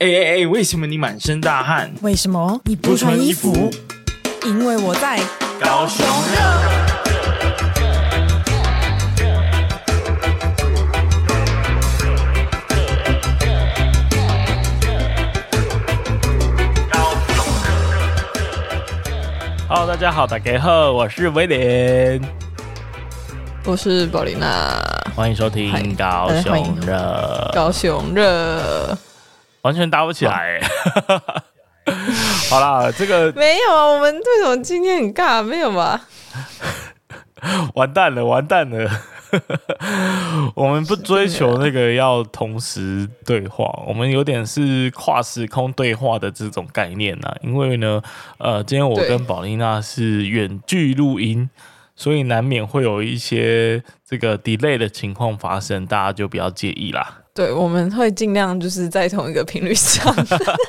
哎哎哎！为什么你满身大汗？为什么你不穿衣服？因为我在高雄热。Hello，大家好，大家好，我是威廉，我是宝琳娜，欢迎收听高雄热，高雄热。完全搭不起来，好啦，这个没有啊，我们为什么今天很尬？没有吧？完蛋了，完蛋了！我们不追求那个要同时对话，我们有点是跨时空对话的这种概念呐。因为呢，呃，今天我跟宝丽娜是远距录音，所以难免会有一些这个 delay 的情况发生，大家就不要介意啦。对，我们会尽量就是在同一个频率上。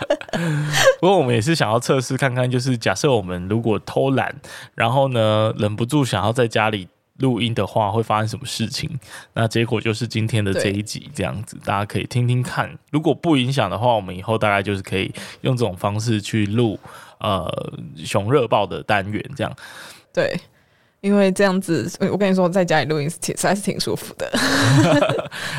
不过我们也是想要测试看看，就是假设我们如果偷懒，然后呢忍不住想要在家里录音的话，会发生什么事情？那结果就是今天的这一集这样子，大家可以听听看。如果不影响的话，我们以后大概就是可以用这种方式去录呃熊热报的单元这样。对。因为这样子，我跟你说，在家里录音实在是挺舒服的。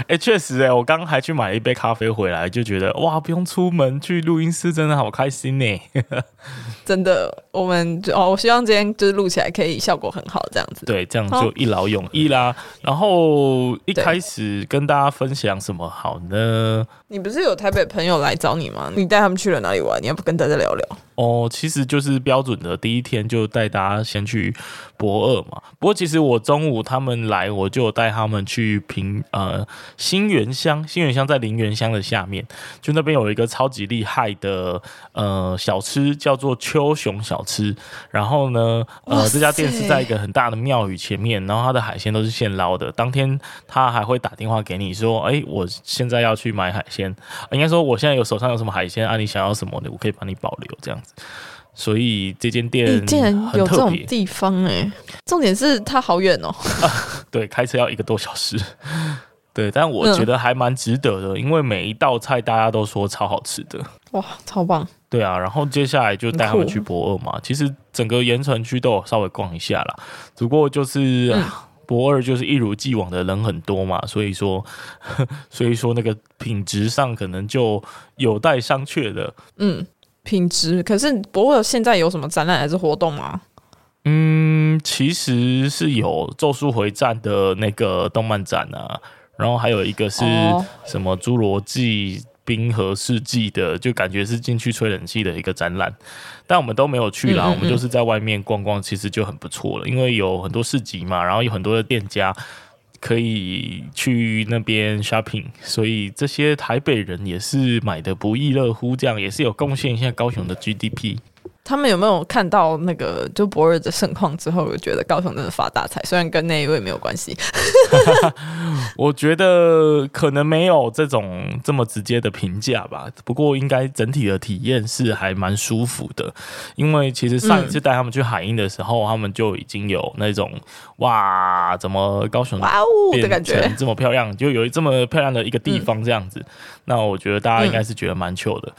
哎、欸，确实哎、欸，我刚刚还去买了一杯咖啡回来，就觉得哇，不用出门去录音室，真的好开心呢。真的，我们就哦，我希望今天就是录起来可以效果很好，这样子。对，这样就一劳永逸啦。然后一开始跟大家分享什么好呢？你不是有台北朋友来找你吗？你带他们去了哪里玩？你要不跟大家聊聊？哦，其实就是标准的第一天就带大家先去博二嘛。不过其实我中午他们来，我就带他们去平呃新源乡，新源乡在林园乡的下面，就那边有一个超级厉害的呃小吃，叫做秋熊小吃。然后呢，呃这家店是在一个很大的庙宇前面，然后它的海鲜都是现捞的。当天他还会打电话给你说，哎，我现在要去买海鲜，应该说我现在有手上有什么海鲜啊，你想要什么的，我可以帮你保留这样子。所以这间店、欸、竟然有这种地方哎、欸，重点是它好远哦、喔啊。对，开车要一个多小时。对，但我觉得还蛮值得的，嗯、因为每一道菜大家都说超好吃的。哇，超棒！对啊，然后接下来就带他们去博二嘛。其实整个盐城区都有稍微逛一下啦，只不过就是博二、嗯、就是一如既往的人很多嘛，所以说 所以说那个品质上可能就有待商榷的。嗯。品质，可是博尔现在有什么展览还是活动吗？嗯，其实是有《咒术回战》的那个动漫展啊，然后还有一个是什么《侏罗纪冰河世纪》的，就感觉是进去吹冷气的一个展览，但我们都没有去啦，嗯嗯嗯，我们就是在外面逛逛，其实就很不错了，因为有很多市集嘛，然后有很多的店家。可以去那边 shopping，所以这些台北人也是买的不亦乐乎，这样也是有贡献一下高雄的 GDP。他们有没有看到那个就博尔的盛况之后，有觉得高雄真的发大财？虽然跟那一位没有关系，我觉得可能没有这种这么直接的评价吧。不过应该整体的体验是还蛮舒服的，因为其实上一次带他们去海印的时候，嗯、他们就已经有那种哇，怎么高雄哇哦的感觉这么漂亮，就有这么漂亮的一个地方这样子。嗯、那我觉得大家应该是觉得蛮糗的。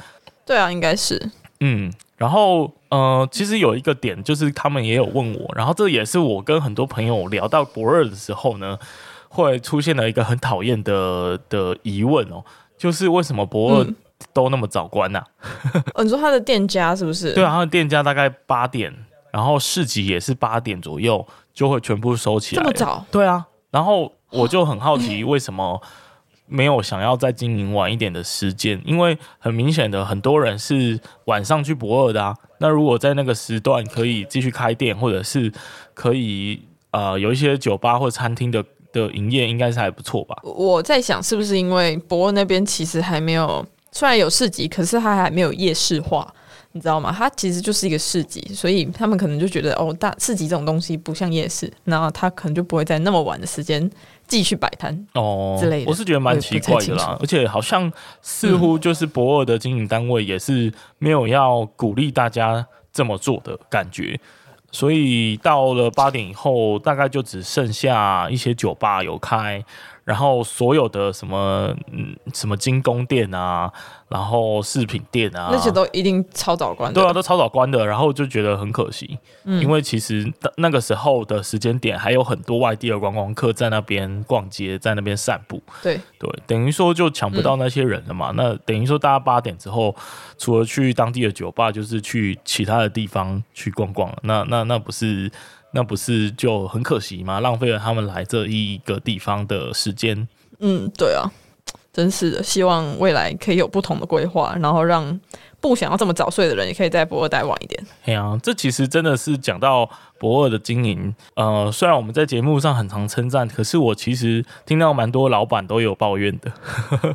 对啊，应该是嗯。然后，呃，其实有一个点，就是他们也有问我，然后这也是我跟很多朋友聊到博二的时候呢，会出现了一个很讨厌的的疑问哦，就是为什么博二都那么早关呢？啊？嗯、你说他的店家是不是？对啊，他的店家大概八点，然后市集也是八点左右就会全部收起来。这么早？对啊，然后我就很好奇为什么。没有想要再经营晚一点的时间，因为很明显的很多人是晚上去博二的啊。那如果在那个时段可以继续开店，或者是可以呃有一些酒吧或餐厅的的营业，应该是还不错吧？我在想是不是因为博二那边其实还没有，虽然有市集，可是它还没有夜市化，你知道吗？它其实就是一个市集，所以他们可能就觉得哦，大市集这种东西不像夜市，那他可能就不会在那么晚的时间。继续摆摊哦之类的，我是觉得蛮奇怪的啦，而且好像似乎就是博尔的经营单位也是没有要鼓励大家这么做的感觉，所以到了八点以后，大概就只剩下一些酒吧有开，然后所有的什么嗯什么精工店啊，然后饰品店啊，那些都一定超早关的。对啊，都超早关的。然后就觉得很可惜，嗯、因为其实那个时候的时间点还有很多外地的观光客在那边逛街，在那边散步。对对，等于说就抢不到那些人了嘛。嗯、那等于说大家八点之后，除了去当地的酒吧，就是去其他的地方去逛逛了。那那那不是。那不是就很可惜吗？浪费了他们来这一个地方的时间。嗯，对啊，真是的。希望未来可以有不同的规划，然后让不想要这么早睡的人也可以在博尔待晚一点。对啊，这其实真的是讲到博尔的经营。呃，虽然我们在节目上很常称赞，可是我其实听到蛮多老板都有抱怨的。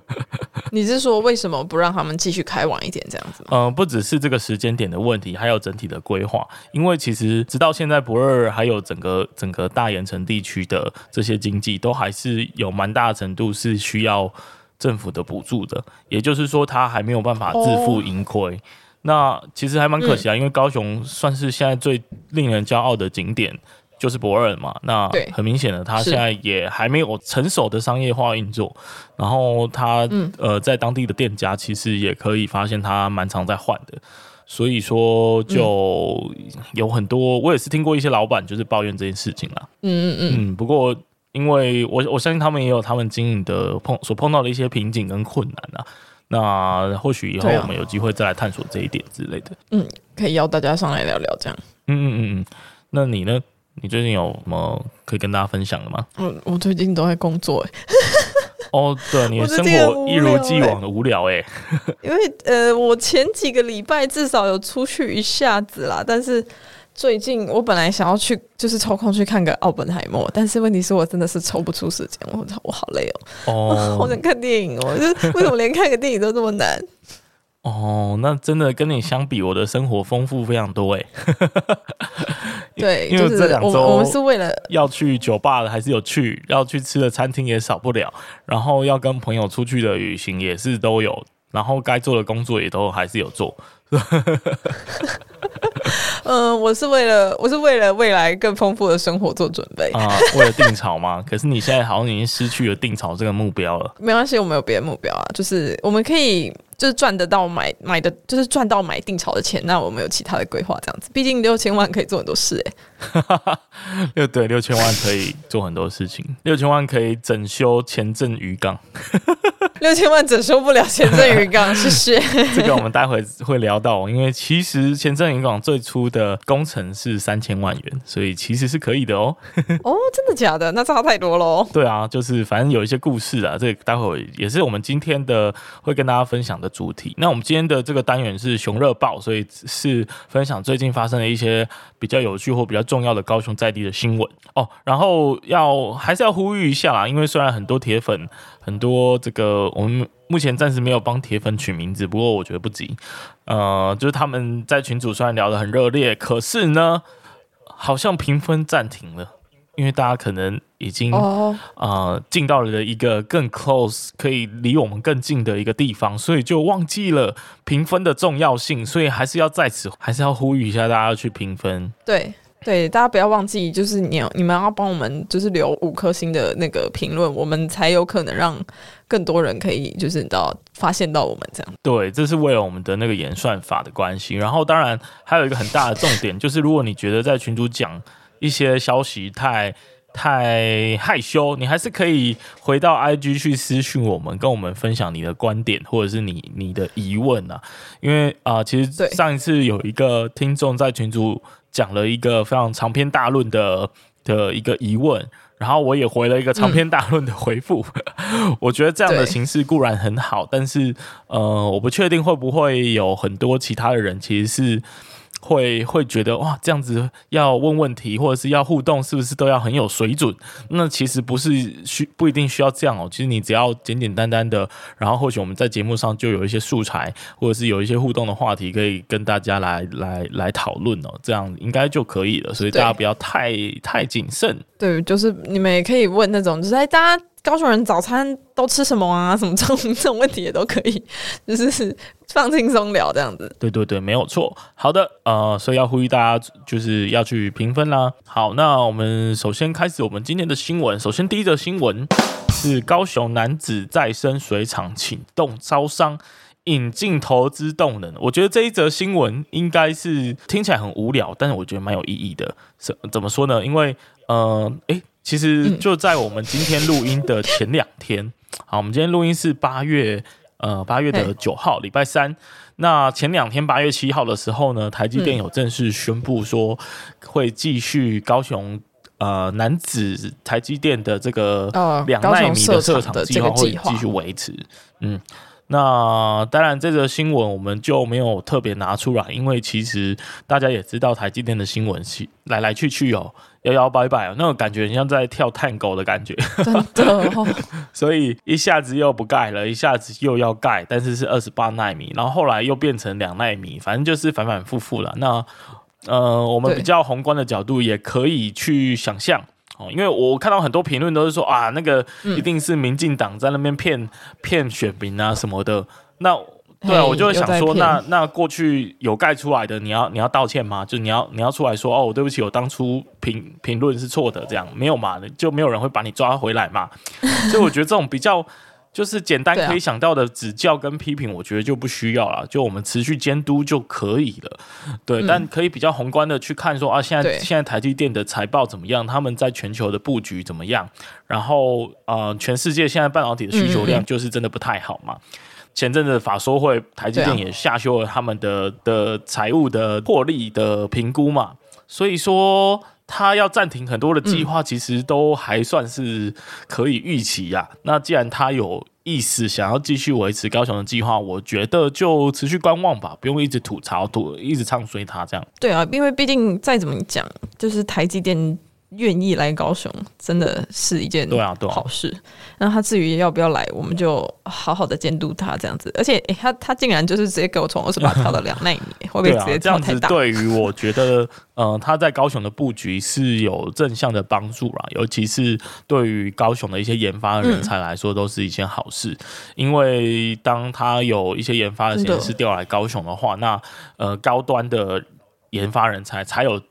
你是说为什么不让他们继续开晚一点这样子吗？呃，不只是这个时间点的问题，还有整体的规划。因为其实直到现在，博二还有整个整个大盐城地区的这些经济，都还是有蛮大的程度是需要政府的补助的。也就是说，他还没有办法自负盈亏。哦、那其实还蛮可惜啊，嗯、因为高雄算是现在最令人骄傲的景点。就是博尔嘛，那很明显的，他现在也还没有成熟的商业化运作。然后他、嗯、呃，在当地的店家其实也可以发现他蛮常在换的，所以说就有很多，我也是听过一些老板就是抱怨这件事情啦。嗯嗯嗯。嗯，不过因为我我相信他们也有他们经营的碰所碰到的一些瓶颈跟困难啊。那或许以后我们有机会再来探索这一点之类的。嗯，可以邀大家上来聊聊这样。嗯嗯嗯嗯，那你呢？你最近有什么可以跟大家分享的吗？我我最近都在工作哎。哦，对，你的生活一如既往的无聊哎。因为呃，我前几个礼拜至少有出去一下子啦，但是最近我本来想要去，就是抽空去看个奥本海默，但是问题是我真的是抽不出时间，我我好累哦。哦，好想看电影哦，就是为什么连看个电影都这么难？哦，那真的跟你相比，我的生活丰富非常多哎。对，因为这两周我们是为了要去酒吧的，还是有去要去吃的餐厅也少不了，然后要跟朋友出去的旅行也是都有，然后该做的工作也都还是有做。嗯，我是为了我是为了未来更丰富的生活做准备啊，为了定潮吗。可是你现在好像已经失去了定潮这个目标了。没关系，我们有别的目标啊，就是我们可以。就是赚得到买买的，就是赚到买定潮的钱。那我们有其他的规划，这样子。毕竟六千万可以做很多事，哎。六对六千万可以做很多事情，六千万可以整修前镇渔港。六千万整修不了前镇渔港，谢谢。这个我们待会会聊到，因为其实前镇渔港最初的工程是三千万元，所以其实是可以的哦。哦，真的假的？那差太多喽。对啊，就是反正有一些故事啊，这个待会也是我们今天的会跟大家分享的主题。那我们今天的这个单元是熊热报，所以是分享最近发生的一些比较有趣或比较重要的高雄在地的新闻哦。然后要还是要呼吁一下啦，因为虽然很多铁粉，很多这个我们目前暂时没有帮铁粉取名字，不过我觉得不急。呃，就是他们在群组虽然聊得很热烈，可是呢，好像评分暂停了。因为大家可能已经呃进到了一个更 close，可以离我们更近的一个地方，所以就忘记了评分的重要性，所以还是要在此还是要呼吁一下大家去评分。对对，大家不要忘记，就是你你们要帮我们就是留五颗星的那个评论，我们才有可能让更多人可以就是你知道发现到我们这样。对，这是为了我们的那个演算法的关系。然后当然还有一个很大的重点，就是如果你觉得在群主讲。一些消息太太害羞，你还是可以回到 IG 去私讯我们，跟我们分享你的观点或者是你你的疑问啊。因为啊、呃，其实上一次有一个听众在群组讲了一个非常长篇大论的的一个疑问，然后我也回了一个长篇大论的回复。嗯、我觉得这样的形式固然很好，但是呃，我不确定会不会有很多其他的人其实是。会会觉得哇，这样子要问问题或者是要互动，是不是都要很有水准？那其实不是需不一定需要这样哦。其实你只要简简单单的，然后或许我们在节目上就有一些素材，或者是有一些互动的话题，可以跟大家来来来讨论哦。这样应该就可以了。所以大家不要太太谨慎。对，就是你们也可以问那种，就是大家。高雄人早餐都吃什么啊？什么这种这种问题也都可以，就是放轻松聊这样子。对对对，没有错。好的，呃，所以要呼吁大家就是要去评分啦。好，那我们首先开始我们今天的新闻。首先第一则新闻是高雄男子再生水厂启动招商。引进投资动能，我觉得这一则新闻应该是听起来很无聊，但是我觉得蛮有意义的。怎怎么说呢？因为呃，诶，其实就在我们今天录音的前两天，好，我们今天录音是八月呃八月的九号，礼拜三。那前两天八月七号的时候呢，台积电有正式宣布说会继续高雄呃男子台积电的这个两奈米的设厂计划会继续维持，嗯。那当然，这则新闻我们就没有特别拿出来，因为其实大家也知道台积电的新闻来来去去哦，摇摇摆摆哦，那种感觉很像在跳探狗的感觉，真的哦。所以一下子又不盖了，一下子又要盖，但是是二十八纳米，然后后来又变成两纳米，反正就是反反复复了。那呃，我们比较宏观的角度也可以去想象。哦，因为我看到很多评论都是说啊，那个一定是民进党在那边骗骗选民啊什么的。那对啊，我就会想说，那那过去有盖出来的，你要你要道歉吗？就你要你要出来说哦，对不起，我当初评评论是错的，这样没有嘛？就没有人会把你抓回来嘛？所以我觉得这种比较。就是简单可以想到的指教跟批评，我觉得就不需要了，就我们持续监督就可以了。对，但可以比较宏观的去看说啊，现在现在台积电的财报怎么样？他们在全球的布局怎么样？然后呃，全世界现在半导体的需求量就是真的不太好嘛。前阵子法说会，台积电也下修了他们的的财务的获利的评估嘛，所以说。他要暂停很多的计划，其实都还算是可以预期呀、啊嗯。那既然他有意思想要继续维持高雄的计划，我觉得就持续观望吧，不用一直吐槽、吐一直唱衰他这样。对啊，因为毕竟再怎么讲，就是台积电。愿意来高雄，真的是一件好事。那、啊啊、他至于要不要来，我们就好好的监督他这样子。而且，欸、他他竟然就是直接给我从二十八跳到两纳米，会不会直接跳太大？对于我觉得，呃，他在高雄的布局是有正向的帮助啦。尤其是对于高雄的一些研发的人才来说，都是一件好事。嗯、因为当他有一些研发的显示调来高雄的话，那呃，高端的研发人才才有。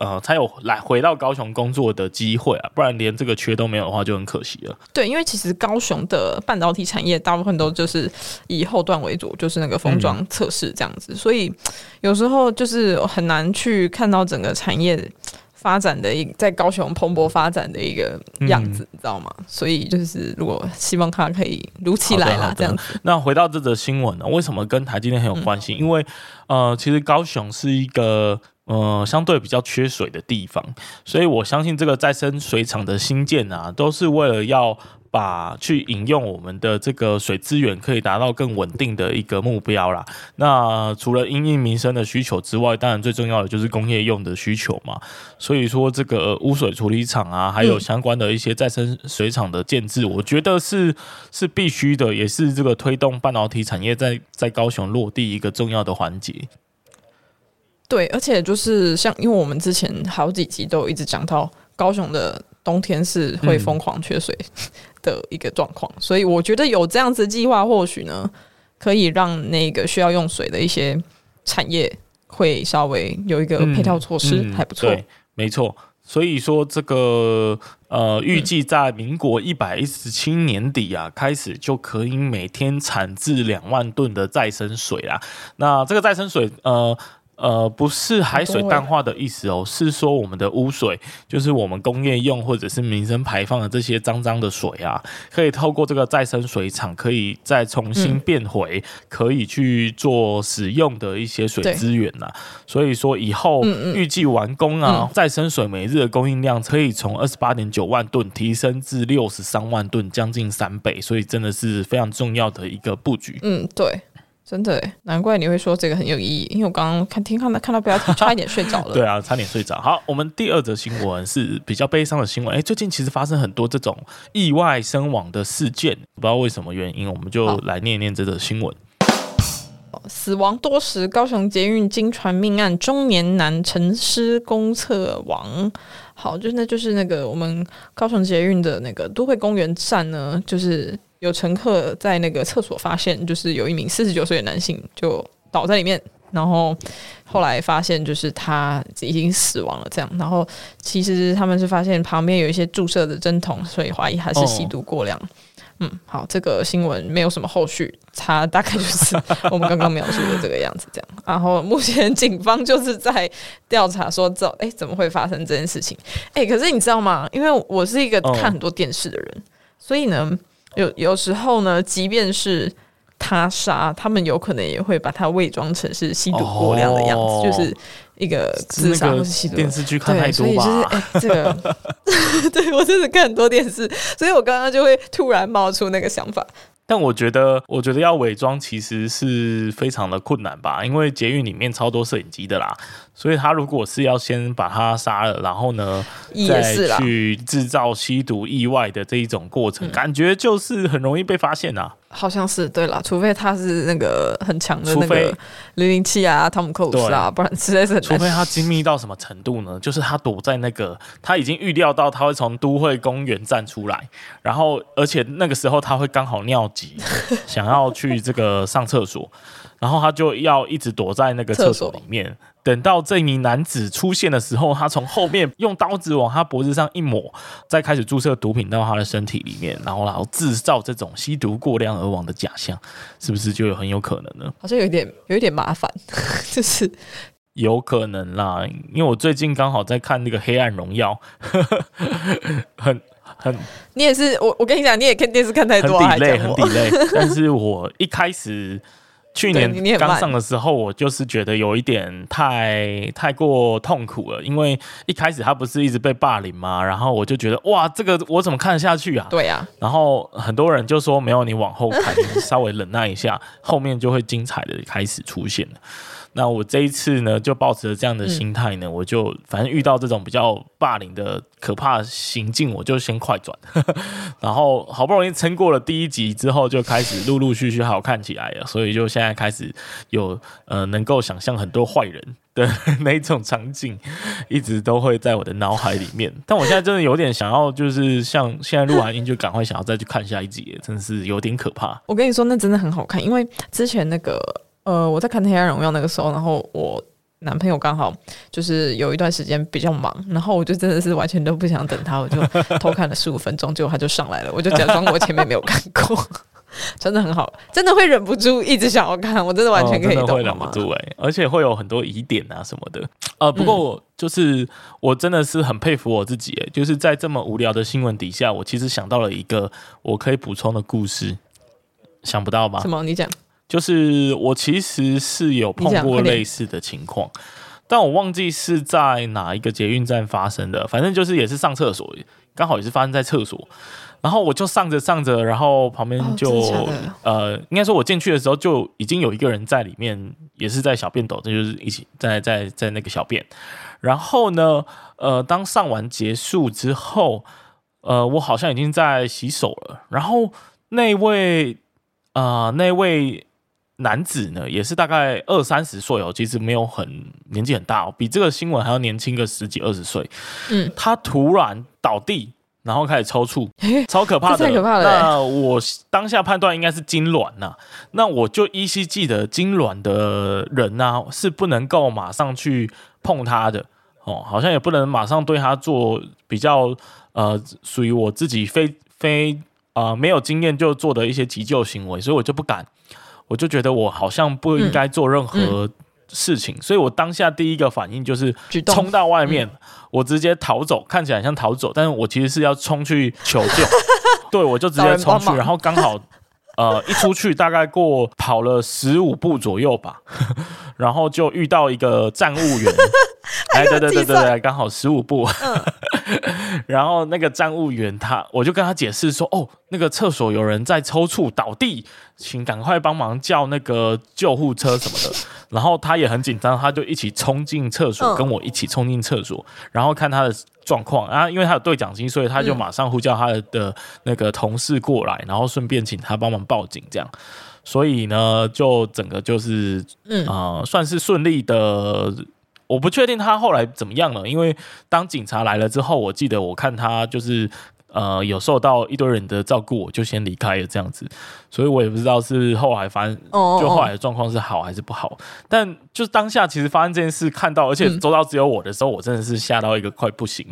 呃，才有来回到高雄工作的机会啊，不然连这个缺都没有的话，就很可惜了。对，因为其实高雄的半导体产业大部分都就是以后段为主，就是那个封装测试这样子，嗯，所以有时候就是很难去看到整个产业发展的一在高雄蓬勃发展的一个样子，嗯，你知道吗？所以就是如果希望它可以如期来啦，这样子。那回到这则新闻呢，为什么跟台积电很有关系？嗯，因为呃，其实高雄是一个。呃，相对比较缺水的地方，所以我相信这个再生水厂的兴建啊，都是为了要把去引用我们的这个水资源，可以达到更稳定的一个目标啦。那除了因应民生的需求之外，当然最重要的就是工业用的需求嘛。所以说，这个污水处理厂啊，还有相关的一些再生水厂的建置，我觉得是是必须的，也是这个推动半导体产业在在高雄落地一个重要的环节。对，而且就是像，因为我们之前好几集都一直讲到高雄的冬天是会疯狂缺水的一个状况，嗯，所以我觉得有这样子计划，或许呢可以让那个需要用水的一些产业会稍微有一个配套措施，还不错。对，没错。所以说这个呃，预计在民国一百一十七年底啊，开始就可以每天产至两万吨的再生水啦。那这个再生水呃。呃，不是海水淡化的意思哦，是说我们的污水，就是我们工业用或者是民生排放的这些脏脏的水啊，可以透过这个再生水厂，可以再重新变回可以去做使用的一些水资源呐。所以说以后预计完工啊，再生水每日的供应量可以从二十八点九万吨提升至六十三万吨，将近三倍，所以真的是非常重要的一个布局。嗯，对。真的，难怪你会说这个很有意义，因为我刚刚看听看到看到标题，差一点睡着了。对啊，差点睡着。好，我们第二则新闻是比较悲伤的新闻。哎，最近其实发生很多这种意外身亡的事件，不知道为什么原因，我们就来念一念这则新闻。死亡多时，高雄捷运惊传命案，中年男沉尸公厕亡。好，就那就是那个我们高雄捷运的那个都会公园站呢，就是有乘客在那个厕所发现，就是有一名四十九岁的男性就倒在里面。然后后来发现，就是他已经死亡了。这样，然后其实他们是发现旁边有一些注射的针筒，所以怀疑还是吸毒过量。哦、嗯，好，这个新闻没有什么后续，它大概就是我们刚刚描述的这个样子。这样，然后目前警方就是在调查说，这哎怎么会发生这件事情？哎，可是你知道吗？因为我是一个看很多电视的人，哦、所以呢，有有时候呢，即便是。他杀他们，有可能也会把他伪装成是吸毒过量的样子，哦、就是一个自杀或是吸毒。电视剧看太多吧？所以就是哎、欸，这个 对我真的看很多电视，所以我刚刚就会突然冒出那个想法。但我觉得，我觉得要伪装其实是非常的困难吧，因为捷运里面超多摄影机的啦，所以他如果是要先把他杀了，然后呢，再去制造吸毒意外的这一种过程，感觉就是很容易被发现啊。好像是对啦，除非他是那个很强的那个零零七啊，汤姆克鲁斯啊，不然实在是很。除非他精密到什么程度呢？就是他躲在那个，他已经预料到他会从都会公园站出来，然后而且那个时候他会刚好尿急，想要去这个上厕所，然后他就要一直躲在那个厕所里面。等到这名男子出现的时候，他从后面用刀子往他脖子上一抹，再开始注射毒品到他的身体里面，然后然后制造这种吸毒过量而亡的假象，是不是就有很有可能呢？好像有一点有一点麻烦，就是有可能啦。因为我最近刚好在看那个《黑暗荣耀》，很 很，你也是我我跟你讲，你也看电视看太多，很 delay 很 delay。但是我一开始。去年刚上的时候，我就是觉得有一点太太过痛苦了，因为一开始他不是一直被霸凌吗？然后我就觉得哇，这个我怎么看得下去啊？对呀。然后很多人就说没有，你往后看，你稍微忍耐一下，后面就会精彩的开始出现了。那我这一次呢，就抱持着这样的心态呢，嗯、我就反正遇到这种比较霸凌的可怕行径，我就先快转，然后好不容易撑过了第一集之后，就开始陆陆续续好看起来了，所以就现在开始有呃能够想象很多坏人的 那一种场景，一直都会在我的脑海里面。但我现在真的有点想要，就是像现在录完音就赶快想要再去看下一集，真的是有点可怕。我跟你说，那真的很好看，因为之前那个。呃，我在看《黑暗荣耀》那个时候，然后我男朋友刚好就是有一段时间比较忙，然后我就真的是完全都不想等他，我就偷看了十五分钟，结果他就上来了，我就假装我前面没有看过，真的很好，真的会忍不住一直想要看，我真的完全可以懂，会忍不住哎，而且会有很多疑点啊什么的。呃，不过我就是我真的是很佩服我自己，哎，就是在这么无聊的新闻底下，我其实想到了一个我可以补充的故事，想不到吧？什么？你讲。就是我其实是有碰过类似的情况，但我忘记是在哪一个捷运站发生的。反正就是也是上厕所，刚好也是发生在厕所。然后我就上着上着，然后旁边就、哦、呃，应该说我进去的时候就已经有一个人在里面，也是在小便斗，这就是一起在在在那个小便。然后呢，呃，当上完结束之后，呃，我好像已经在洗手了。然后那位呃那位。男子呢，也是大概二三十岁哦，其实没有很年纪很大哦，比这个新闻还要年轻个十几二十岁。嗯，他突然倒地，然后开始抽搐，超可怕的，太可怕了。那我当下判断应该是痉挛呐，那我就依稀记得痉挛的人呢、啊、是不能够马上去碰他的哦，好像也不能马上对他做比较呃属于我自己非非啊、呃、没有经验就做的一些急救行为，所以我就不敢。我就觉得我好像不应该做任何事情，所以我当下第一个反应就是冲到外面，嗯、我直接逃走，看起来像逃走，但是我其实是要冲去求救。对，我就直接冲去，然后刚好 呃一出去大概过跑了十五步左右吧，然后就遇到一个站务员，哎，对对对对对，刚好十五步。嗯、然后那个站务员他，我就跟他解释说，哦，那个厕所有人在抽搐倒地，请赶快帮忙叫那个救护车什么的。然后他也很紧张，他就一起冲进厕所，跟我一起冲进厕所，然后看他的状况。然后因为他有对讲机，所以他就马上呼叫他的那个同事过来，然后顺便请他帮忙报警，这样。所以呢，就整个就是，嗯啊、呃，算是顺利的。我不确定他后来怎么样了，因为当警察来了之后，我记得我看他就是。呃，有受到一堆人的照顾，我就先离开了这样子，所以我也不知道是后来发生，就后来的状况是好还是不好。但就是当下其实发生这件事，看到而且周到只有我的时候，我真的是吓到一个快不行。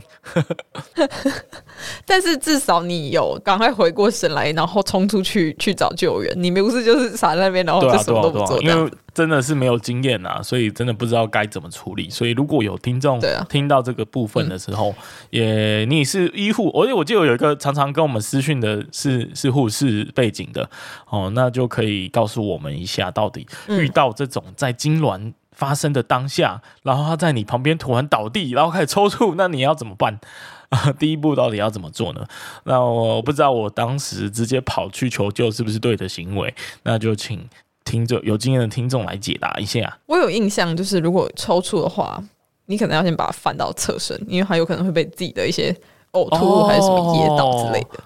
但是至少你有赶快回过神来，然后冲出去去找救援。你不是就是傻在那边，然后就什么都不做，因为。真的是没有经验啊，所以真的不知道该怎么处理。所以如果有听众听到这个部分的时候，也你是医护，而且我记得有一个常常跟我们私讯的是是护士背景的哦，那就可以告诉我们一下，到底遇到这种在痉挛发生的当下，嗯、然后他在你旁边突然倒地，然后开始抽搐，那你要怎么办啊？第一步到底要怎么做呢？那我不知道，我当时直接跑去求救是不是对的行为？那就请。听着有经验的听众来解答一下。我有印象，就是如果抽搐的话，你可能要先把它翻到侧身，因为它有可能会被自己的一些呕吐物还是什么噎到之类的。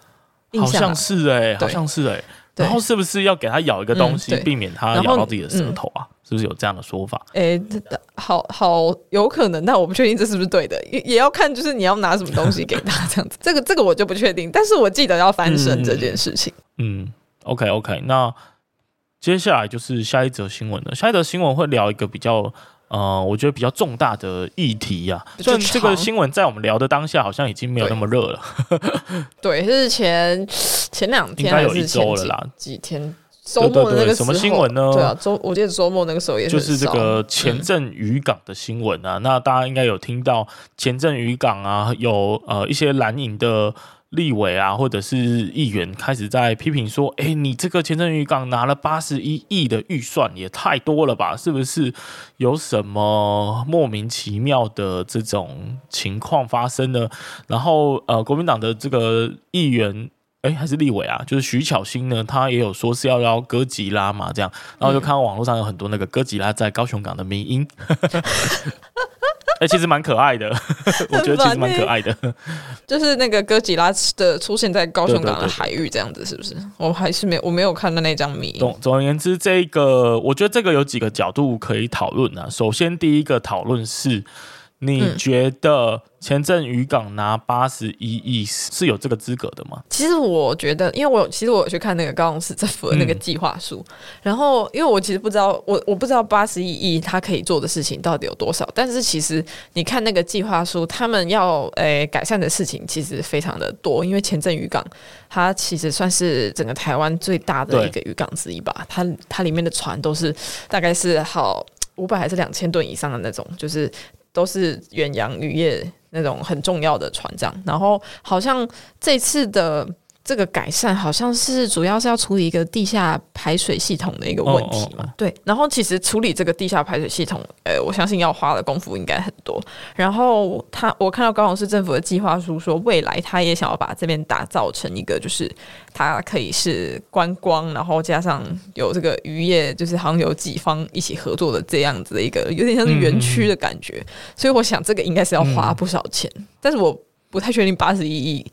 哦、好像是哎、欸，好像是哎、欸。然后是不是要给它咬一个东西，嗯、避免它咬到自己的舌头啊？嗯、是不是有这样的说法？哎、欸，好好有可能，但我不确定这是不是对的，也也要看就是你要拿什么东西给他 这样子。这个这个我就不确定，但是我记得要翻身这件事情。嗯，嗯，OK OK，那。接下来就是下一则新闻了。下一则新闻会聊一个比较呃，我觉得比较重大的议题呀、啊。虽然这个新闻在我们聊的当下好像已经没有那么热了。对，是前前两天还是前几，几天？周末的那个什么新闻呢？对啊，周我记得周末那个时候也是就是这个前镇渔港的新闻啊。嗯、那大家应该有听到前镇渔港啊，有呃一些蓝营的。立委啊，或者是议员开始在批评说：“哎、你这个前镇渔港拿了八十一亿的预算，也太多了吧？是不是有什么莫名其妙的这种情况发生呢？”然后，呃，国民党的这个议员，哎、还是立委啊，就是徐巧芯呢，他也有说是要邀哥吉拉嘛，这样，然后就看到网络上有很多那个哥吉拉在高雄港的迷音。哎、欸，其实蛮可爱的，我觉得其实蛮可爱的，就是那个哥吉拉的出现在高雄港的海域这样子，是不是？我还是没有，我没有看到那张迷。总总而言之，这个我觉得这个有几个角度可以讨论啊。首先，第一个讨论是。你觉得前镇渔港拿八十一亿是有这个资格的吗？其实我觉得，因为我其实我有去看那个高雄市政府的那个计划书，嗯、然后因为我其实不知道，我我不知道八十一亿他可以做的事情到底有多少，但是其实你看那个计划书，他们要诶、欸、改善的事情其实非常的多，因为前镇渔港它其实算是整个台湾最大的一个渔港之一吧，它它里面的船都是大概是好五百还是两千吨以上的那种，就是。都是远洋渔业那种很重要的船长，然后好像这次的。这个改善好像是主要是要处理一个地下排水系统的一个问题嘛？对。然后其实处理这个地下排水系统，呃，我相信要花的功夫应该很多。然后他，我看到高雄市政府的计划书说，未来他也想要把这边打造成一个，就是它可以是观光，然后加上有这个渔业，就是好像有几方一起合作的这样子的一个，有点像是园区的感觉。嗯、所以我想这个应该是要花不少钱，嗯、但是我不太确定八十一亿。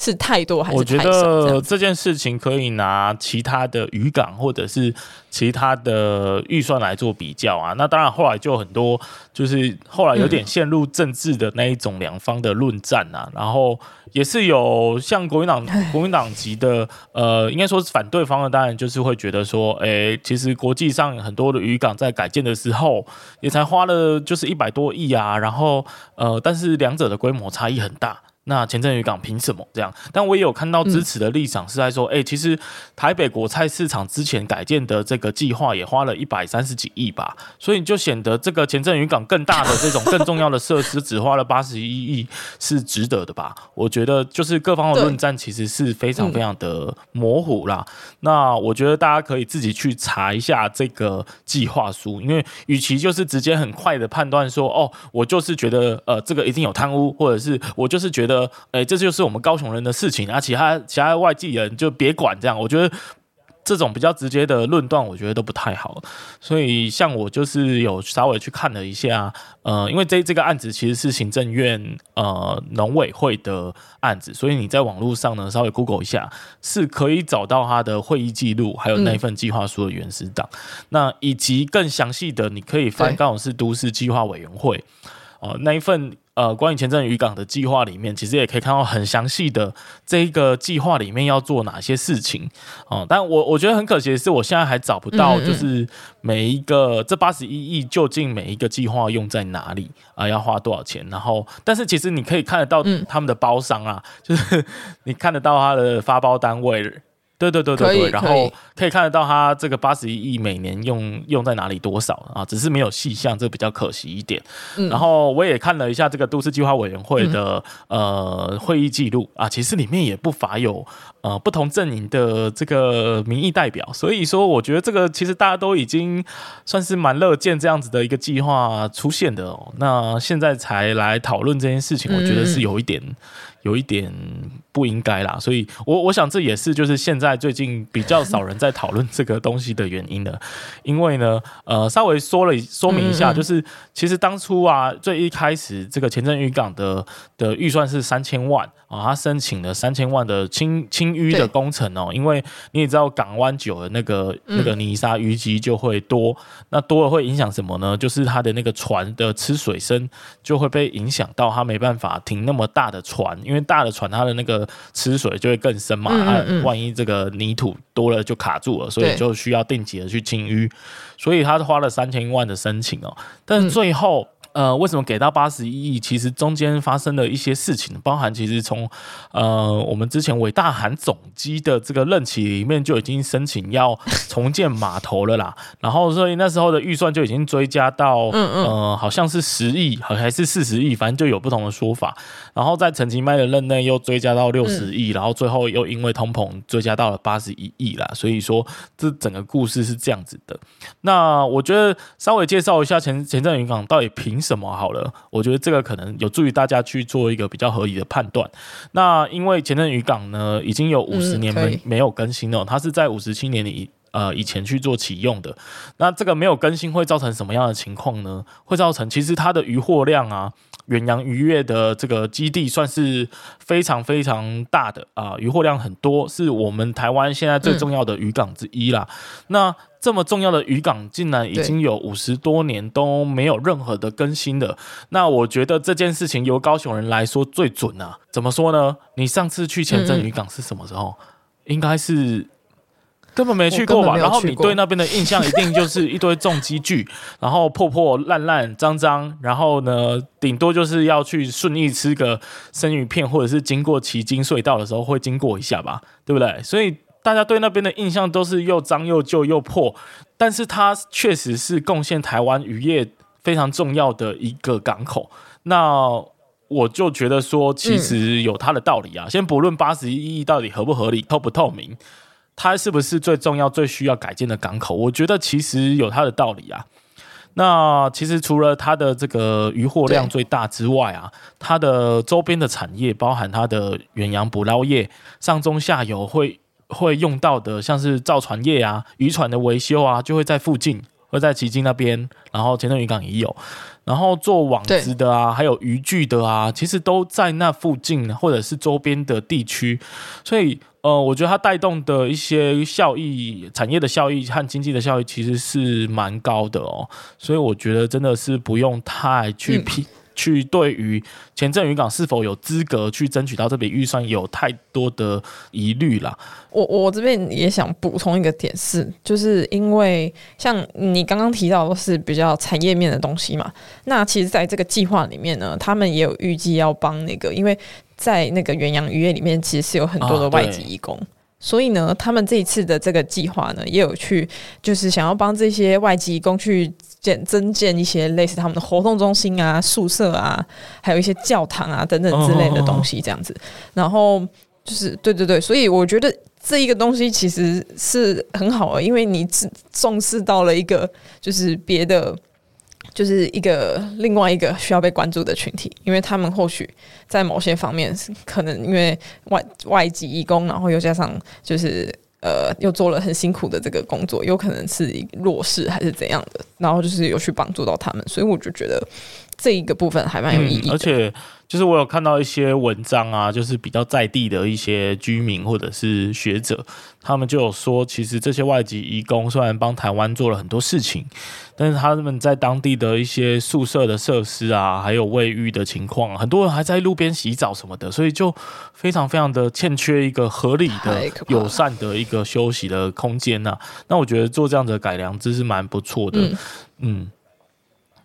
是太多还是太？我觉得这件事情可以拿其他的渔港或者是其他的预算来做比较啊。那当然后来就很多，就是后来有点陷入政治的那一种两方的论战啊。然后也是有像国民党国民党籍的，呃，应该说是反对方的，当然就是会觉得说，哎，其实国际上很多的渔港在改建的时候也才花了就是一百多亿啊。然后呃，但是两者的规模差异很大。那前镇渔港凭什么这样？但我也有看到支持的立场是在说，哎、嗯欸，其实台北国菜市场之前改建的这个计划也花了一百三十几亿吧，所以就显得这个前镇渔港更大的这种更重要的设施只花了八十一亿是值得的吧？我觉得就是各方的论战其实是非常非常的模糊啦。嗯、那我觉得大家可以自己去查一下这个计划书，因为与其就是直接很快的判断说，哦，我就是觉得呃这个一定有贪污，或者是我就是觉得。的，哎，这就是我们高雄人的事情啊，其他其他外地人就别管这样。我觉得这种比较直接的论断，我觉得都不太好。所以，像我就是有稍微去看了一下，呃，因为这这个案子其实是行政院呃农委会的案子，所以你在网络上呢稍微 Google 一下，是可以找到他的会议记录，还有那份计划书的原始档。嗯、那以及更详细的，你可以翻高雄市都市计划委员会哦、呃、那一份。呃，关于前阵渔港的计划里面，其实也可以看到很详细的这一个计划里面要做哪些事情哦、呃。但我我觉得很可惜的是，我现在还找不到，就是每一个这八十一亿究竟每一个计划用在哪里啊、呃，要花多少钱？然后，但是其实你可以看得到他们的包商啊，就是 你看得到他的发包单位。对对对对对，然后可以看得到他这个八十一亿每年用用在哪里多少啊，只是没有细项，这比较可惜一点。嗯、然后我也看了一下这个都市计划委员会的、嗯、呃会议记录啊，其实里面也不乏有呃不同阵营的这个民意代表，所以说我觉得这个其实大家都已经算是蛮乐见这样子的一个计划出现的哦。那现在才来讨论这件事情，我觉得是有一点。嗯有一点不应该啦，所以我我想这也是就是现在最近比较少人在讨论这个东西的原因了，因为呢，呃，稍微说了说明一下，就是其实当初啊，最一开始这个前镇渔港的的预算是三千万啊，他申请了三千万的清清淤的工程哦，因为你也知道港湾久了那个那个泥沙淤积就会多，那多了会影响什么呢？就是它的那个船的吃水深就会被影响到，它没办法停那么大的船。因为大的船，它的那个吃水就会更深嘛，嗯、嗯嗯嗯、万一这个泥土多了就卡住了，所以就需要定期的去清淤，所以他花了三千万的申请哦，但是最后。嗯呃，为什么给到八十一亿？其实中间发生了一些事情，包含其实从呃我们之前伟大韩总机的这个任期里面就已经申请要重建码头了啦。然后所以那时候的预算就已经追加到呃好像是十亿，好还是四十亿，反正就有不同的说法。然后在陈其迈的任内又追加到六十亿，然后最后又因为通膨追加到了八十一亿啦。所以说这整个故事是这样子的。那我觉得稍微介绍一下前前阵渔港到底凭什么好了？我觉得这个可能有助于大家去做一个比较合理的判断。那因为前镇渔港呢，已经有五十年没没有更新了，它是在五十七年里呃以前去做启用的。那这个没有更新会造成什么样的情况呢？会造成其实它的渔获量啊。远洋渔业的这个基地算是非常非常大的啊，渔获量很多，是我们台湾现在最重要的渔港之一啦。嗯、那这么重要的渔港，竟然已经有五十多年都没有任何的更新的，那我觉得这件事情由高雄人来说最准啊。怎么说呢？你上次去前镇渔港是什么时候？嗯、应该是。根本没去过吧？然后你对那边的印象一定就是 一堆重机具，然后破破烂烂、脏脏，然后呢，顶多就是要去顺义吃个生鱼片，或者是经过旗津隧道的时候会经过一下吧，对不对？所以大家对那边的印象都是又脏又旧又破，但是它确实是贡献台湾渔业非常重要的一个港口。那我就觉得说，其实有它的道理啊。先不论八十一亿到底合不合理、透不透明。它是不是最重要、最需要改建的港口？我觉得其实有它的道理啊。那其实除了它的这个渔货量最大之外啊，它的周边的产业，包含它的远洋捕捞业、上中下游会会用到的，像是造船业啊、渔船的维修啊，就会在附近，会在旗津那边，然后前镇渔港也有，然后做网子的啊，还有渔具的啊，其实都在那附近或者是周边的地区，所以。呃，我觉得它带动的一些效益、产业的效益和经济的效益其实是蛮高的哦，所以我觉得真的是不用太去批。嗯去对于前镇渔港是否有资格去争取到这笔预算有太多的疑虑啦。我我这边也想补充一个点是，就是因为像你刚刚提到的是比较产业面的东西嘛，那其实在这个计划里面呢，他们也有预计要帮那个，因为在那个远洋渔业里面，其实是有很多的外籍义工。所以呢，他们这一次的这个计划呢，也有去，就是想要帮这些外籍移工去建增建一些类似他们的活动中心啊、宿舍啊，还有一些教堂啊等等之类的东西，这样子。然后就是对对对，所以我觉得这一个东西其实是很好的，因为你只重视到了一个就是别的。就是一个另外一个需要被关注的群体，因为他们或许在某些方面可能因为外外籍义工，然后又加上就是呃又做了很辛苦的这个工作，有可能是弱势还是怎样的，然后就是有去帮助到他们，所以我就觉得这一个部分还蛮有意义。嗯，而且就是我有看到一些文章啊，就是比较在地的一些居民或者是学者，他们就有说，其实这些外籍移工虽然帮台湾做了很多事情。但是他们在当地的一些宿舍的设施啊，还有卫浴的情况，很多人还在路边洗澡什么的，所以就非常非常的欠缺一个合理的、友善的一个休息的空间呐。那我觉得做这样的改良，真是蛮不错的。嗯。嗯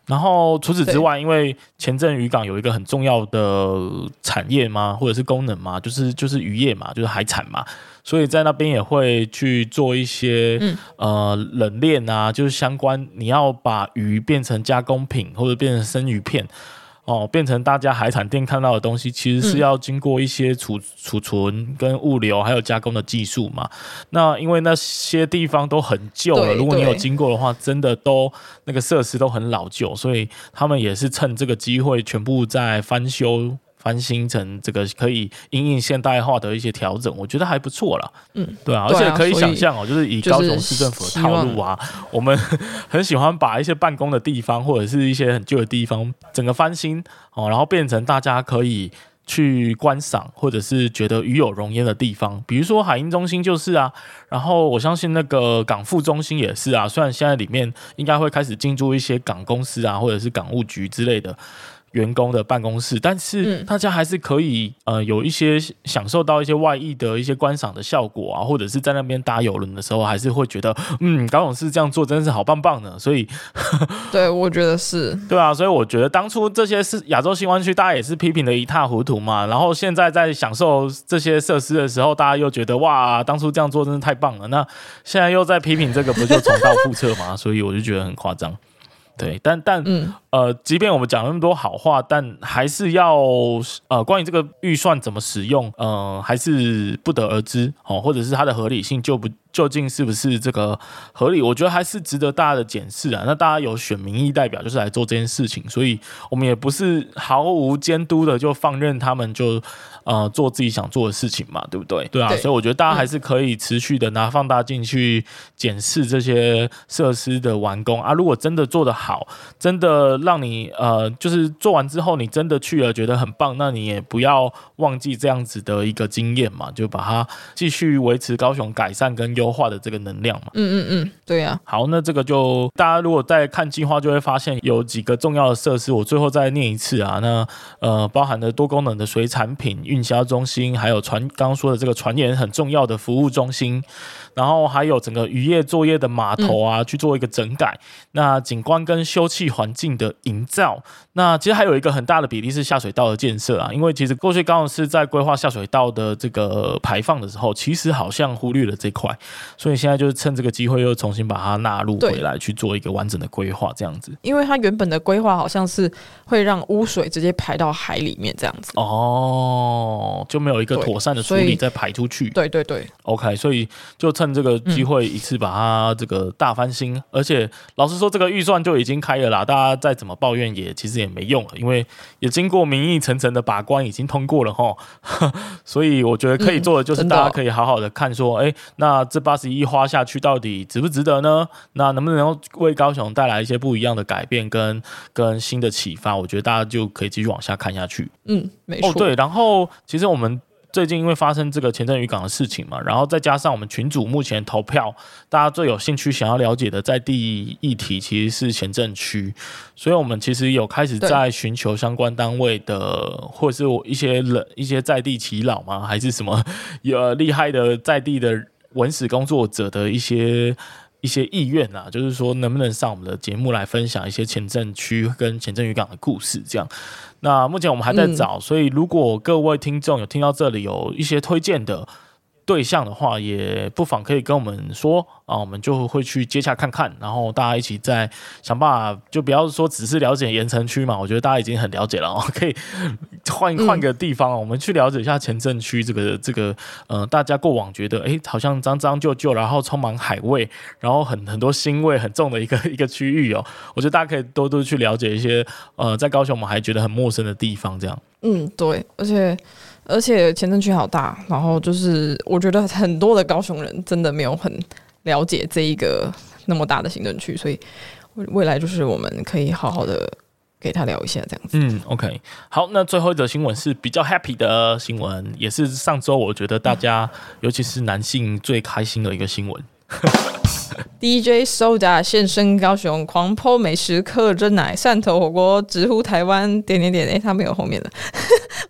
然后除此之外，因为前阵渔港有一个很重要的产业嘛，或者是功能嘛，就是就是渔业嘛，就是海产嘛，所以在那边也会去做一些、嗯、呃冷链啊，就是相关你要把鱼变成加工品或者变成生鱼片。哦，变成大家海产店看到的东西，其实是要经过一些储储存跟物流，还有加工的技术嘛。那因为那些地方都很旧了，如果你有经过的话，真的都那个设施都很老旧，所以他们也是趁这个机会全部在翻修。翻新成这个可以因应现代化的一些调整，我觉得还不错啦。嗯，对啊，而且可以想象哦，就是以高雄市政府的套路啊，我们很喜欢把一些办公的地方或者是一些很旧的地方整个翻新哦，然后变成大家可以去观赏或者是觉得与有荣焉的地方。比如说海鹰中心就是啊，然后我相信那个港副中心也是啊。虽然现在里面应该会开始进驻一些港公司啊，或者是港务局之类的。员工的办公室，但是大家还是可以呃有一些享受到一些外溢的一些观赏的效果啊，或者是在那边搭游轮的时候，还是会觉得嗯，高雄市这样做真的是好棒棒的。所以，对，我觉得是对啊，所以我觉得当初这些是亚洲新湾区，大家也是批评的一塌糊涂嘛。然后现在在享受这些设施的时候，大家又觉得哇，当初这样做真是太棒了。那现在又在批评这个，不就重蹈覆辙吗？所以我就觉得很夸张。对，但但、嗯、呃，即便我们讲了那么多好话，但还是要呃，关于这个预算怎么使用，呃，还是不得而知哦，或者是它的合理性就不。究竟是不是这个合理？我觉得还是值得大家的检视啊。那大家有选民意代表，就是来做这件事情，所以我们也不是毫无监督的就放任他们就呃做自己想做的事情嘛，对不对？对啊，对，所以我觉得大家还是可以持续的拿放大镜去检视这些设施的完工啊。如果真的做得好，真的让你呃就是做完之后你真的去了觉得很棒，那你也不要忘记这样子的一个经验嘛，就把它继续维持高雄改善跟优。化的这个能量嘛，嗯嗯嗯，对呀、啊。好，那这个就大家如果在看计划，就会发现有几个重要的设施。我最后再念一次啊，那呃，包含的多功能的水产品运销中心，还有船刚刚说的这个船员很重要的服务中心，然后还有整个渔业作业的码头啊，去做一个整改。嗯、那景观跟休憩环境的营造，那其实还有一个很大的比例是下水道的建设啊，因为其实过去高雄市在规划下水道的这个排放的时候，其实好像忽略了这块。所以现在就是趁这个机会，又重新把它纳入回来，去做一个完整的规划，这样子。因为它原本的规划好像是会让污水直接排到海里面，这样子。哦，就没有一个妥善的处理再排出去。对对对。OK，所以就趁这个机会一次把它这个大翻新，嗯、而且老实说，这个预算就已经开了啦。大家再怎么抱怨也其实也没用了，因为也经过民意层层的把关，已经通过了哈。所以我觉得可以做的就是大家可以好好的看说，哎、嗯，那这八十一花下去到底值不值得呢？那能不能为高雄带来一些不一样的改变跟跟新的启发？我觉得大家就可以继续往下看下去。嗯，没错。哦，对，然后其实我们最近因为发生这个前镇渔港的事情嘛，然后再加上我们群组目前投票，大家最有兴趣想要了解的在地议题其实是前镇区，所以我们其实有开始在寻求相关单位的，或者是一些人一些在地耆老吗？还是什么有厉害的在地的？文史工作者的一些一一些意愿啊，就是说能不能上我们的节目来分享一些前镇区跟前镇渔港的故事，这样。那目前我们还在找，嗯、所以如果各位听众有听到这里有一些推荐的。对象的话，也不妨可以跟我们说啊，我们就会去接洽看看，然后大家一起再想办法，就不要说只是了解盐城区嘛，我觉得大家已经很了解了哦，可以换换个地方，我们去了解一下前镇区这个这个呃，大家过往觉得哎，好像脏脏旧旧，然后充满海味，然后很很多腥味很重的一个 一个区域哦，我觉得大家可以多多去了解一些呃，在高雄我们还觉得很陌生的地方，这样。嗯，对，而且。而且前镇区好大，然后就是我觉得很多的高雄人真的没有很了解这一个那么大的行政区，所以未来就是我们可以好好的给他聊一下这样子。嗯，OK，好，那最后一则新闻是比较 happy 的新闻，也是上周我觉得大家、嗯、尤其是男性最开心的一个新闻。DJ Soda 现身高雄，狂 po 美食客真奶汕头火锅，直呼台湾点点点。哎、欸，他没有后面的，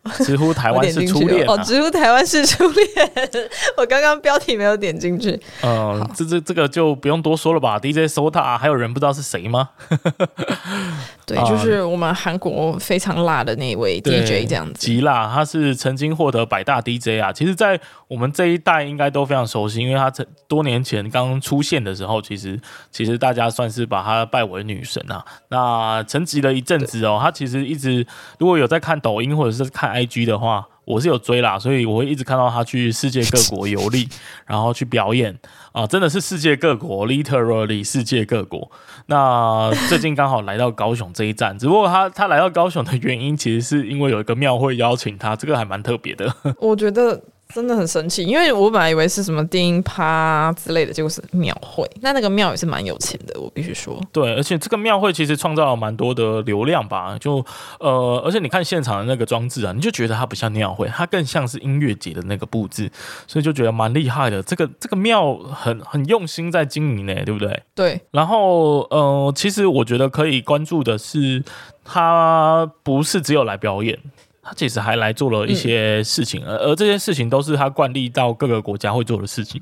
直呼台湾是初恋、啊、哦，直呼台湾是初恋。我刚刚标题没有点进去。嗯，好这这这个就不用多说了吧。DJ Sota，还有人不知道是谁吗？对，就是我们韩国非常辣的那位 DJ 这样子，极辣。他是曾经获得百大 DJ 啊。其实，在我们这一代应该都非常熟悉，因为他在多年前刚出现的时候，其实其实大家算是把他拜为女神啊。那沉寂了一阵子哦，他其实一直如果有在看抖音或者是看 IG 的话。我是有追啦，所以我会一直看到他去世界各国游历，然后去表演啊，真的是世界各国，literally 世界各国。那 最近刚好来到高雄这一站，只不过他他来到高雄的原因，其实是因为有一个庙会邀请他，这个还蛮特别的。我觉得。真的很神奇，因为我本来以为是什么电音趴之类的，结果是庙会。那那个庙也是蛮有钱的，我必须说。对，而且这个庙会其实创造了蛮多的流量吧。就呃，而且你看现场的那个装置啊，你就觉得它不像庙会，它更像是音乐节的那个布置，所以就觉得蛮厉害的。这个这个庙很很用心在经营呢，对不对？对。然后呃，其实我觉得可以关注的是，它不是只有来表演。他其实还来做了一些事情，而、嗯、而这些事情都是他惯例到各个国家会做的事情，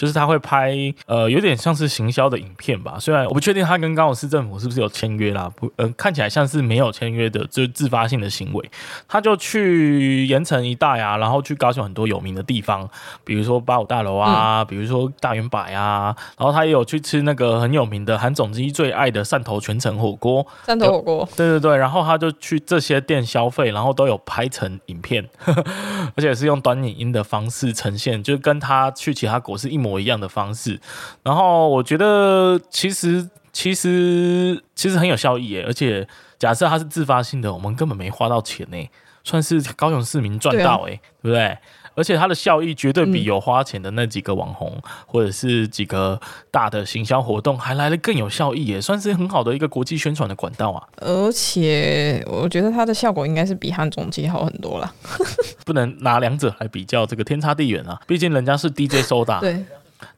就是他会拍呃有点像是行销的影片吧。虽然我不确定他跟高雄市政府是不是有签约啦，不，呃，看起来像是没有签约的，就是自发性的行为。他就去盐城一带啊，然后去高雄很多有名的地方，比如说八五大楼啊，嗯、比如说大圆柏啊，然后他也有去吃那个很有名的韩总机最爱的汕头全城火锅。汕头火锅，对对对，然后他就去这些店消费，然后都有。拍成影片，而且是用短影音的方式呈现，就跟他去其他国是一模一样的方式。然后我觉得其实其实其实很有效益耶，而且假设它是自发性的，我们根本没花到钱呢，算是高雄市民赚到哎，对，啊、对不对？而且它的效益绝对比有花钱的那几个网红、嗯、或者是几个大的行销活动还来得更有效益，也算是很好的一个国际宣传的管道啊。而且我觉得它的效果应该是比汉总机好很多了。不能拿两者来比较，这个天差地远啊！毕竟人家是 DJ Soda，对，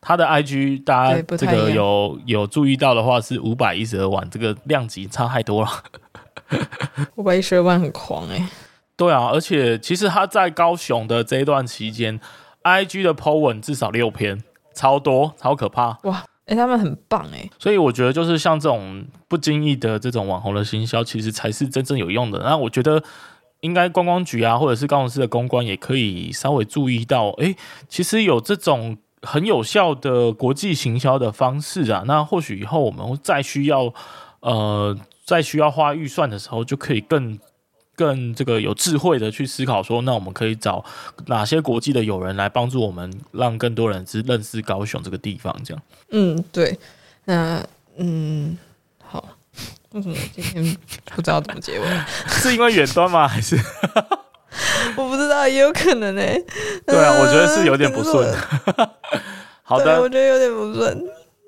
他的 IG 大家这个有有注意到的话是五百一十二万，这个量级差太多了。五百一十二万很狂哎、欸。对啊，而且其实他在高雄的这一段期间，IG 的 po 文至少六篇，超多，超可怕。哇，哎、欸，他们很棒哎。所以我觉得就是像这种不经意的这种网红的行销，其实才是真正有用的。那我觉得应该观光局啊，或者是高雄市的公关也可以稍微注意到，哎，其实有这种很有效的国际行销的方式啊。那或许以后我们再需要呃再需要花预算的时候，就可以更。更这个有智慧的去思考，说那我们可以找哪些国际的友人来帮助我们，让更多人知认识高雄这个地方，这样。嗯，对。那嗯，好。为什么今天不知道怎么结尾？是因为远端吗？还是？我不知道，也有可能呢、欸。对啊，我觉得是有点不顺。好的，我觉得有点不顺。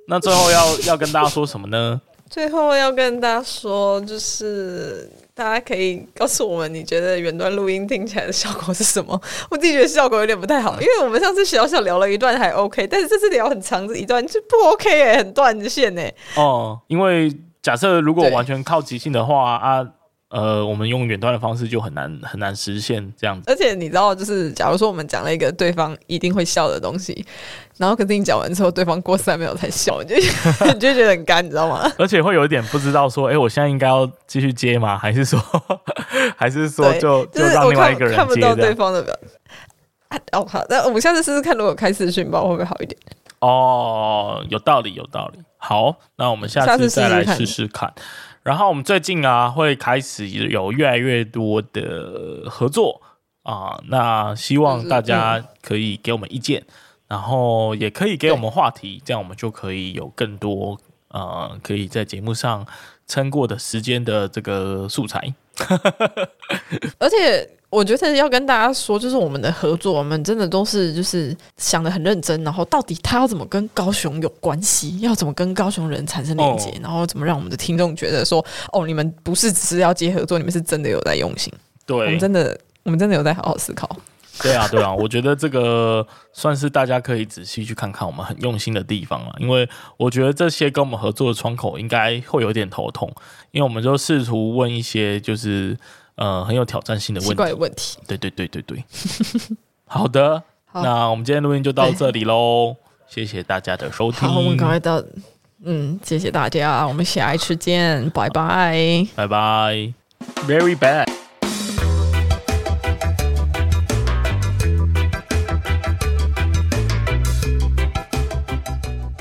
那最后要要跟大家说什么呢？最后要跟大家说，就是。大家可以告诉我们，你觉得远端录音听起来的效果是什么？我自己觉得效果有点不太好，因为我们上次小小聊了一段还 OK，但是这次聊很长的一段就不 OK 哎、欸，很断线哎、欸。哦，因为假设如果完全靠即兴的话啊，呃，我们用远端的方式就很难很难实现这样子。而且你知道，就是假如说我们讲了一个对方一定会笑的东西，然后可是你讲完之后，对方过三秒才笑，你就 你就觉得很干，你知道吗？而且会有一点不知道说，哎、欸，我现在应该要继续接吗？还是说，还是说就就让另外一个人接？看不到对方的表情。哦，好，那我们下次试试看，如果开视讯吧，会不会好一点？哦，有道理，有道理。好，那我们下次再来试试看。然后我们最近啊，会开始有越来越多的合作啊，那希望大家可以给我们意见，然后也可以给我们话题，这样我们就可以有更多呃，可以在节目上撑过的时间的这个素材。而且。我觉得要跟大家说，就是我们的合作，我们真的都是就是想的很认真，然后到底他要怎么跟高雄有关系，要怎么跟高雄人产生连接，然后怎么让我们的听众觉得说，哦，你们不是只是要接合作，你们是真的有在用心。对，我们真的，我们真的有在好好思考。对啊，对啊，我觉得这个算是大家可以仔细去看看我们很用心的地方了，因为我觉得这些跟我们合作的窗口应该会有点头痛，因为我们就试图问一些就是。呃，很有挑战性的问题。奇怪的问题。对对对对对。好的好，那我们今天录音就到这里喽，谢谢大家的收听。好，我们赶快到，嗯，谢谢大家，我们下一次见，拜拜，拜拜，Very bad。